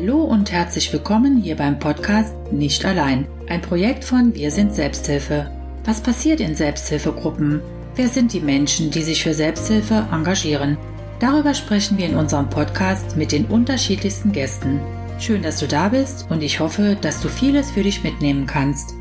Hallo und herzlich willkommen hier beim Podcast Nicht allein, ein Projekt von Wir sind Selbsthilfe. Was passiert in Selbsthilfegruppen? Wer sind die Menschen, die sich für Selbsthilfe engagieren? Darüber sprechen wir in unserem Podcast mit den unterschiedlichsten Gästen. Schön, dass du da bist und ich hoffe, dass du vieles für dich mitnehmen kannst.